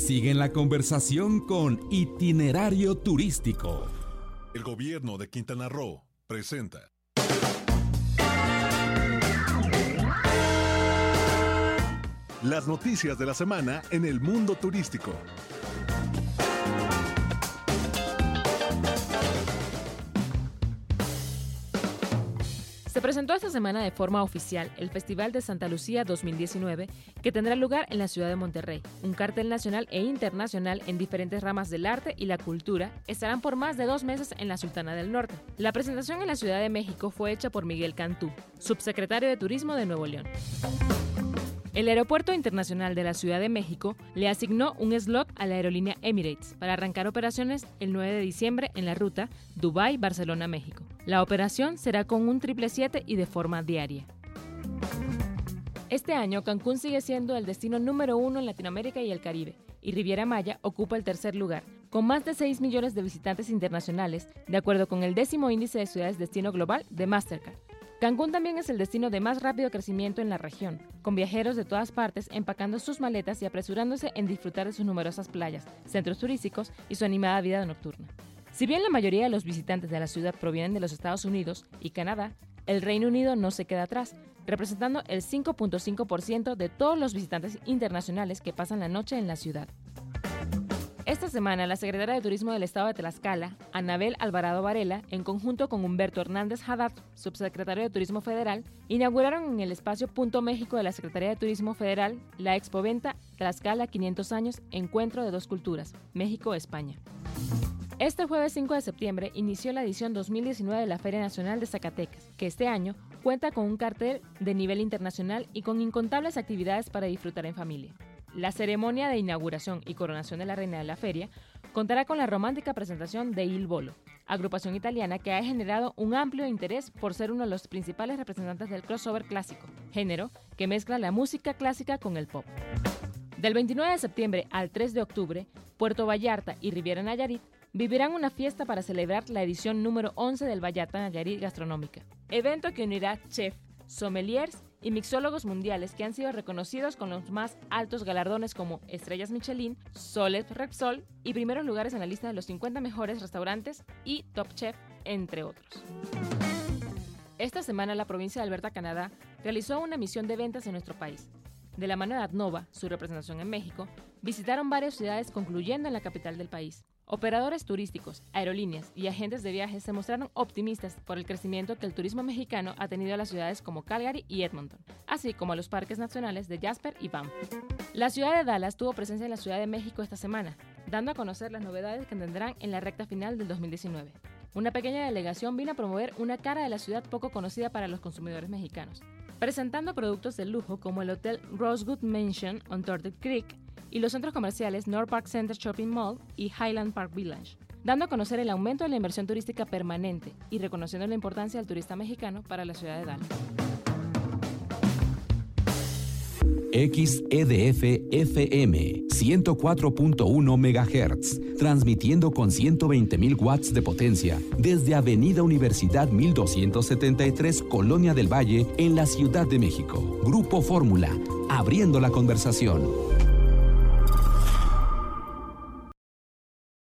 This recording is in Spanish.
Sigue la conversación con Itinerario Turístico. El gobierno de Quintana Roo presenta. Las noticias de la semana en el mundo turístico. Se presentó esta semana de forma oficial el Festival de Santa Lucía 2019, que tendrá lugar en la ciudad de Monterrey. Un cartel nacional e internacional en diferentes ramas del arte y la cultura estarán por más de dos meses en la Sultana del Norte. La presentación en la Ciudad de México fue hecha por Miguel Cantú, subsecretario de Turismo de Nuevo León. El Aeropuerto Internacional de la Ciudad de México le asignó un slot a la aerolínea Emirates para arrancar operaciones el 9 de diciembre en la ruta Dubái-Barcelona-México. La operación será con un 777 y de forma diaria. Este año Cancún sigue siendo el destino número uno en Latinoamérica y el Caribe, y Riviera Maya ocupa el tercer lugar, con más de 6 millones de visitantes internacionales, de acuerdo con el décimo índice de ciudades destino global de Mastercard. Cancún también es el destino de más rápido crecimiento en la región, con viajeros de todas partes empacando sus maletas y apresurándose en disfrutar de sus numerosas playas, centros turísticos y su animada vida nocturna. Si bien la mayoría de los visitantes de la ciudad provienen de los Estados Unidos y Canadá, el Reino Unido no se queda atrás, representando el 5.5% de todos los visitantes internacionales que pasan la noche en la ciudad. Esta semana, la secretaria de Turismo del Estado de Tlaxcala, Anabel Alvarado Varela, en conjunto con Humberto Hernández Haddad, subsecretario de Turismo Federal, inauguraron en el espacio Punto México de la Secretaría de Turismo Federal la expoventa Tlaxcala 500 años, Encuentro de dos Culturas, México-España. Este jueves 5 de septiembre inició la edición 2019 de la Feria Nacional de Zacatecas, que este año cuenta con un cartel de nivel internacional y con incontables actividades para disfrutar en familia. La ceremonia de inauguración y coronación de la reina de la feria contará con la romántica presentación de Il Bolo, agrupación italiana que ha generado un amplio interés por ser uno de los principales representantes del crossover clásico, género que mezcla la música clásica con el pop. Del 29 de septiembre al 3 de octubre, Puerto Vallarta y Riviera Nayarit vivirán una fiesta para celebrar la edición número 11 del Vallarta Nayarit Gastronómica, evento que unirá chef, sommeliers y mixólogos mundiales que han sido reconocidos con los más altos galardones como Estrellas Michelin, Solet Repsol y primeros lugares en la lista de los 50 mejores restaurantes y Top Chef, entre otros. Esta semana la provincia de Alberta, Canadá, realizó una misión de ventas en nuestro país. De la mano de Adnova, su representación en México, visitaron varias ciudades concluyendo en la capital del país. Operadores turísticos, aerolíneas y agentes de viajes se mostraron optimistas por el crecimiento que el turismo mexicano ha tenido a las ciudades como Calgary y Edmonton, así como a los parques nacionales de Jasper y Banff. La ciudad de Dallas tuvo presencia en la Ciudad de México esta semana, dando a conocer las novedades que tendrán en la recta final del 2019. Una pequeña delegación vino a promover una cara de la ciudad poco conocida para los consumidores mexicanos, presentando productos de lujo como el Hotel Rosewood Mansion on Turtle Creek, y los centros comerciales North Park Center Shopping Mall y Highland Park Village, dando a conocer el aumento de la inversión turística permanente y reconociendo la importancia del turista mexicano para la ciudad de Dallas. XEDF FM 104.1 MHz, transmitiendo con 120.000 watts de potencia desde Avenida Universidad 1273, Colonia del Valle, en la Ciudad de México. Grupo Fórmula, abriendo la conversación.